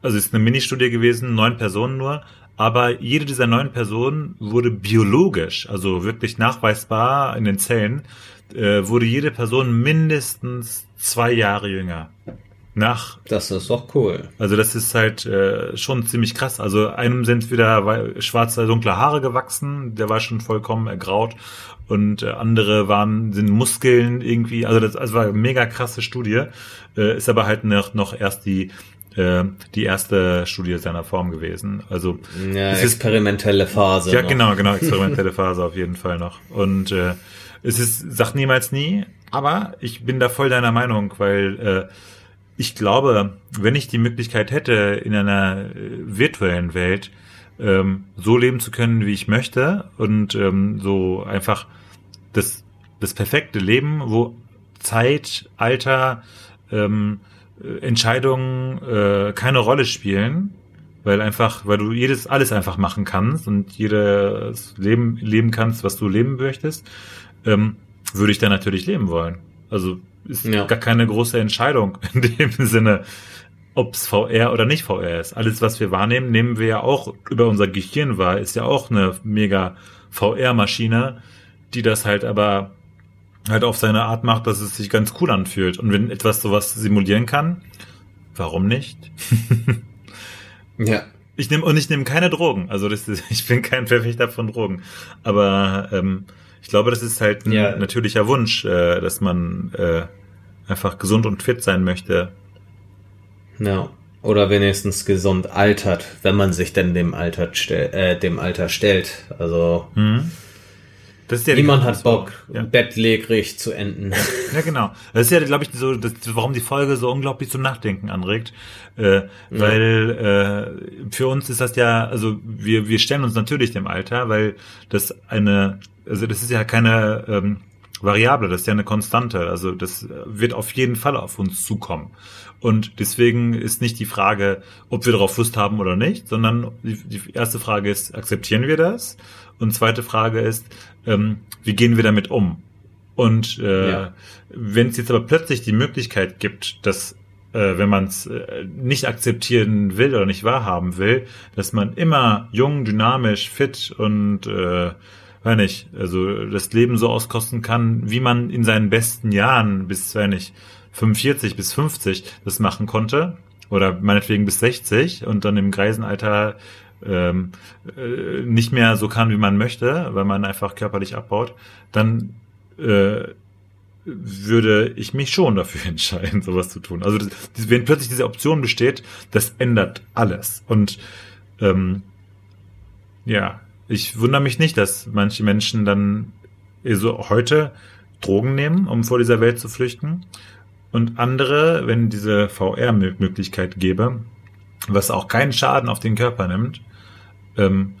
Also es ist eine Ministudie gewesen, neun Personen nur, aber jede dieser neun Personen wurde biologisch, also wirklich nachweisbar in den Zellen, äh, wurde jede Person mindestens zwei Jahre jünger. Nach Das ist doch cool. also das ist halt äh, schon ziemlich krass. Also einem sind wieder schwarze, dunkle Haare gewachsen, der war schon vollkommen ergraut und äh, andere waren sind Muskeln irgendwie. Also das also war eine mega krasse Studie. Äh, ist aber halt noch, noch erst die äh, die erste Studie seiner Form gewesen. Also Ja, es ist experimentelle Phase. ja, noch. genau, genau, experimentelle Phase auf jeden Fall noch. Und äh, es ist, sagt niemals nie, aber ich bin da voll deiner Meinung, weil äh, ich glaube, wenn ich die Möglichkeit hätte, in einer äh, virtuellen Welt ähm, so leben zu können, wie ich möchte und ähm, so einfach das, das perfekte Leben, wo Zeit, Alter, ähm, äh, Entscheidungen äh, keine Rolle spielen, weil einfach, weil du jedes alles einfach machen kannst und jedes Leben leben kannst, was du leben möchtest, ähm, würde ich dann natürlich leben wollen. Also ist Ja. gar keine große Entscheidung in dem Sinne, ob's VR oder nicht VR ist. Alles, was wir wahrnehmen, nehmen wir ja auch über unser Gehirn wahr. Ist ja auch eine mega VR-Maschine, die das halt aber halt auf seine Art macht, dass es sich ganz cool anfühlt. Und wenn etwas sowas simulieren kann, warum nicht? Ja. Ich nehme und ich nehme keine Drogen. Also das ist, ich bin kein Verfechter von Drogen. Aber ähm, ich glaube, das ist halt ein Ja. natürlicher Wunsch, äh, dass man äh, einfach gesund und fit sein möchte. Ja. Oder wenigstens gesund altert, wenn man sich denn dem Alter, stell, äh, dem Alter stellt. Also Mhm. Das ist ja Niemand hat Bock, ja. bettlägerig zu enden. Ja, genau. Das ist ja, glaube ich, so, das, warum die Folge so unglaublich zum Nachdenken anregt. Äh, weil äh, für uns ist das ja, also wir, wir stellen uns natürlich dem Alter, weil das eine, also das ist ja keine ähm, Variable, das ist ja eine Konstante. Also das wird auf jeden Fall auf uns zukommen. Und deswegen ist nicht die Frage, ob wir darauf Lust haben oder nicht, sondern die, die erste Frage ist, akzeptieren wir das? Und zweite Frage ist, ähm, wie gehen wir damit um? Und äh, ja. wenn es jetzt aber plötzlich die Möglichkeit gibt, dass äh, wenn man es äh, nicht akzeptieren will oder nicht wahrhaben will, dass man immer jung, dynamisch, fit und äh, weiß nicht, also das Leben so auskosten kann, wie man in seinen besten Jahren bis, weiß nicht, 45 bis 50 das machen konnte oder meinetwegen bis 60 und dann im Greisenalter ähm, äh, nicht mehr so kann, wie man möchte, weil man einfach körperlich abbaut, dann äh, würde ich mich schon dafür entscheiden, sowas zu tun. Also das, wenn plötzlich diese Option besteht, das ändert alles. Und ähm, ja, ich wundere mich nicht, dass manche Menschen dann so heute Drogen nehmen, um vor dieser Welt zu flüchten und andere, wenn diese VR-Möglichkeit gäbe, was auch keinen Schaden auf den Körper nimmt ähm,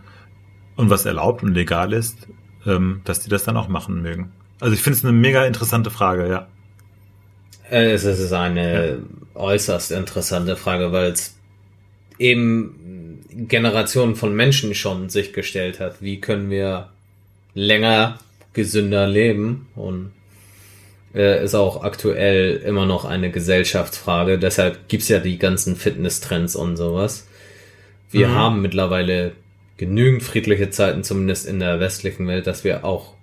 und was erlaubt und legal ist, ähm, dass die das dann auch machen mögen. Also ich finde es eine mega interessante Frage, ja. Es ist eine ja. äußerst interessante Frage, weil es eben Generationen von Menschen schon sich gestellt hat. Wie können wir länger gesünder leben? Und äh, ist auch aktuell immer noch eine Gesellschaftsfrage. Deshalb gibt's ja die ganzen Fitness-Trends und sowas. Wir mhm. haben mittlerweile genügend friedliche Zeiten, zumindest in der westlichen Welt, dass wir auch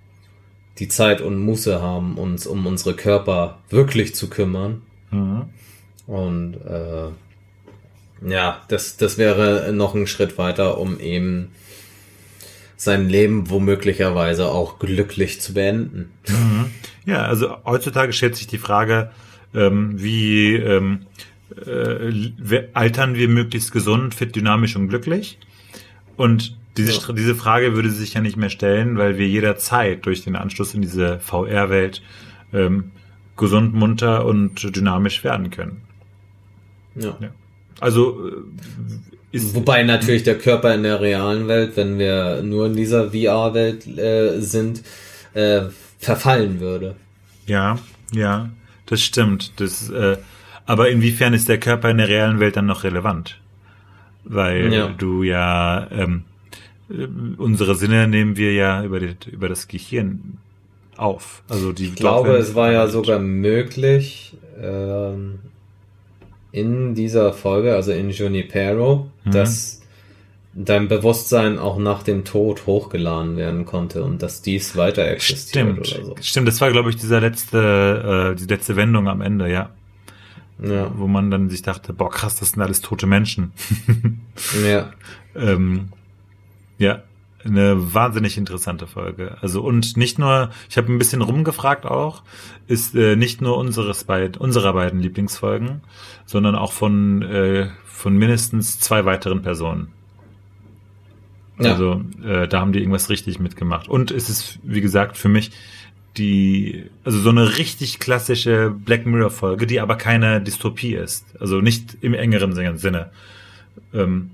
die Zeit und Muße haben, uns um unsere Körper wirklich zu kümmern. Mhm. Und äh, ja, das, das wäre noch ein Schritt weiter, um eben sein Leben womöglicherweise auch glücklich zu beenden. Mhm. Ja, also heutzutage stellt sich die Frage, ähm, wie ähm, äh, altern wir möglichst gesund, fit, dynamisch und glücklich? Und diese, ja. diese Frage würde sich ja nicht mehr stellen, weil wir jederzeit durch den Anschluss in diese VR-Welt ähm, gesund, munter und dynamisch werden können. Ja. ja. Also äh, ist, Wobei natürlich der Körper in der realen Welt, wenn wir nur in dieser VR-Welt äh, sind, äh, verfallen würde. Ja, ja, das stimmt. Das, äh, aber inwiefern ist der Körper in der realen Welt dann noch relevant? Weil ja. du ja ähm, äh, unsere Sinne nehmen wir ja über, die, über das Gehirn auf. Also die ich glaube, es war ja sogar möglich, ähm, in dieser Folge, also in Junipero, mhm. dass dein Bewusstsein auch nach dem Tod hochgeladen werden konnte und dass dies weiter existiert Stimmt. oder so. Stimmt, das war, glaube ich, dieser letzte, äh, die letzte Wendung am Ende, ja. Ja. Wo man dann sich dachte, boah, krass, das sind alles tote Menschen. ja. ähm, ja, eine wahnsinnig interessante Folge. Also und nicht nur, ich habe ein bisschen rumgefragt auch, ist äh, nicht nur unseres beid, unserer beiden Lieblingsfolgen, sondern auch von äh, von mindestens zwei weiteren Personen. Ja. Also äh, da haben die irgendwas richtig mitgemacht. Und es ist, wie gesagt, für mich die, also so eine richtig klassische Black Mirror Folge, die aber keine Dystopie ist. Also nicht im engeren Sinne. Ähm,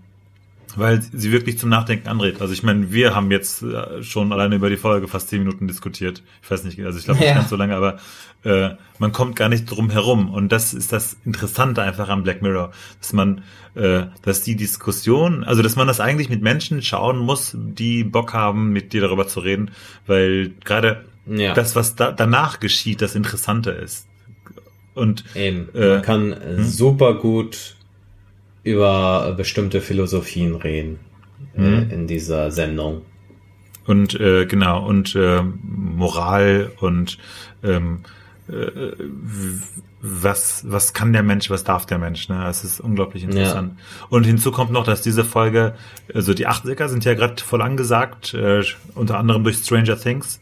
weil sie wirklich zum Nachdenken anregt. Also ich meine, wir haben jetzt äh, schon alleine über die Folge fast zehn Minuten diskutiert. Ich weiß nicht, also ich glaube nicht ja. ganz so lange, aber äh, man kommt gar nicht drum herum. Und das ist das Interessante einfach am Black Mirror, dass man, äh, dass die Diskussion, also dass man das eigentlich mit Menschen schauen muss, die Bock haben, mit dir darüber zu reden, weil gerade ja. das, was da, danach geschieht, das Interessante ist. Und Eben. man äh, kann hm? super gut über bestimmte Philosophien reden äh, mhm. in dieser Sendung. Und äh, genau, und äh, Moral und ähm, äh, was, was kann der Mensch, was darf der Mensch, ne? Es ist unglaublich interessant. Ja. Und hinzu kommt noch, dass diese Folge, also die 80er sind ja gerade voll angesagt, äh, unter anderem durch Stranger Things.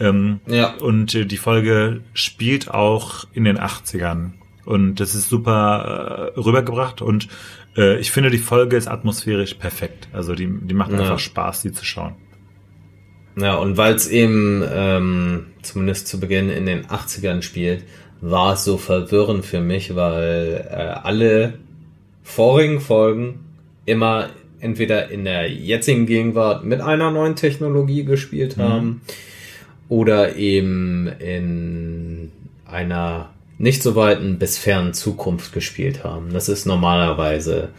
Ähm, ja. Und äh, die Folge spielt auch in den 80ern. Und das ist super äh, rübergebracht und äh, ich finde, die Folge ist atmosphärisch perfekt. Also die, die macht ja. einfach Spaß, die zu schauen. Ja, und weil es eben ähm, zumindest zu Beginn in den 80ern spielt, war es so verwirrend für mich, weil äh, alle vorigen Folgen immer entweder in der jetzigen Gegenwart mit einer neuen Technologie gespielt haben mhm. Oder eben in einer nicht so weiten bis fernen Zukunft gespielt haben. Das ist normalerweise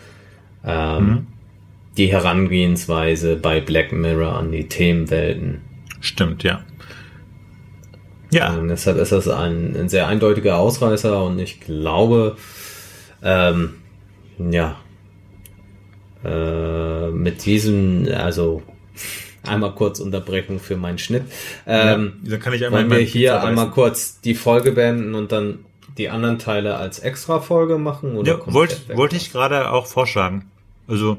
ähm, mhm. die Herangehensweise bei Black Mirror an die Themenwelten. Stimmt, ja. Ja. Und deshalb ist das ein, ein sehr eindeutiger Ausreißer und ich glaube, ähm, ja, äh, mit diesem, also einmal kurz Unterbrechung für meinen Schnitt. Ähm, ja, dann kann ich einmal wollen wir hier einmal kurz die Folge beenden und dann die anderen Teile als Extra-Folge machen? Oder ja, wollte wollt ich gerade auch vorschlagen. Also,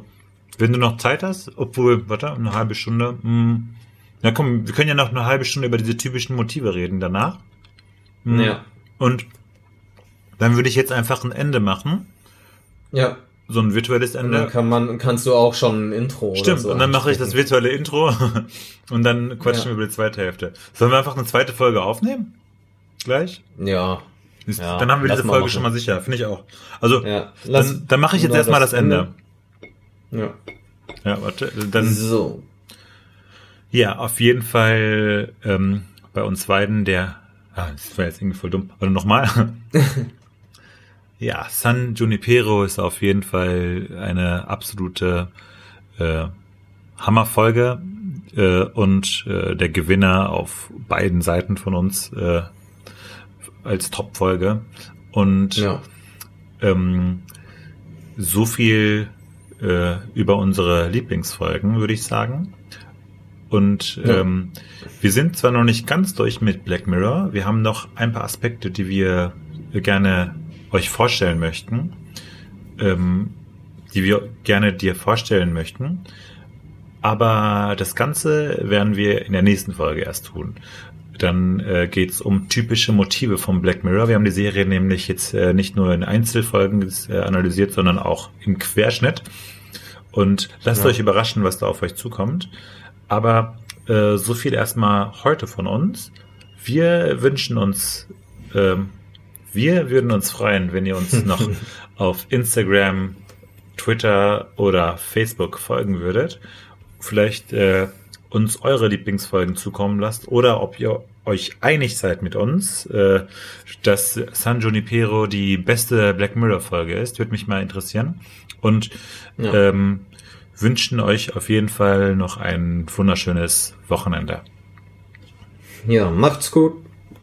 wenn du noch Zeit hast, obwohl, warte, eine halbe Stunde, mh, hm, na komm, wir können ja noch eine halbe Stunde über diese typischen Motive reden danach. Mh, hm. ja. Und dann würde ich jetzt einfach ein Ende machen. Ja so ein virtuelles Ende. Und dann kann man, kannst du auch schon ein Intro. Stimmt, so und dann mache ich das virtuelle Intro und dann quatschen ja. wir über die zweite Hälfte. Sollen wir einfach eine zweite Folge aufnehmen? Gleich? Ja. Ist, ja dann haben wir diese Folge machen. schon mal sicher, finde ich auch. Also, ja, dann, dann mache ich jetzt erstmal das, das Ende. Ende. Ja. Ja, warte, dann. So. Ja, auf jeden Fall ähm, bei uns beiden der. Ah, das war jetzt irgendwie voll dumm. Also nochmal. Ja, San Junipero ist auf jeden Fall eine absolute äh, Hammerfolge äh, und äh, der Gewinner auf beiden Seiten von uns äh, als Topfolge. Und ja. ähm, so viel äh, über unsere Lieblingsfolgen, würde ich sagen. Und ja. ähm, wir sind zwar noch nicht ganz durch mit Black Mirror, wir haben noch ein paar Aspekte, die wir gerne euch vorstellen möchten, ähm, die wir gerne dir vorstellen möchten. Aber das Ganze werden wir in der nächsten Folge erst tun. Dann äh, geht es um typische Motive von Black Mirror. Wir haben die Serie nämlich jetzt äh, nicht nur in Einzelfolgen äh, analysiert, sondern auch im Querschnitt. Und lasst ja. euch überraschen, was da auf euch zukommt. Aber äh, so viel erstmal heute von uns. Wir wünschen uns ähm, wir würden uns freuen, wenn ihr uns noch auf Instagram, Twitter oder Facebook folgen würdet. Vielleicht äh, uns eure Lieblingsfolgen zukommen lasst oder ob ihr euch einig seid mit uns, äh, dass San Junipero die beste Black Mirror Folge ist, würde mich mal interessieren. Und ja. ähm, wünschen euch auf jeden Fall noch ein wunderschönes Wochenende. Ja, macht's gut.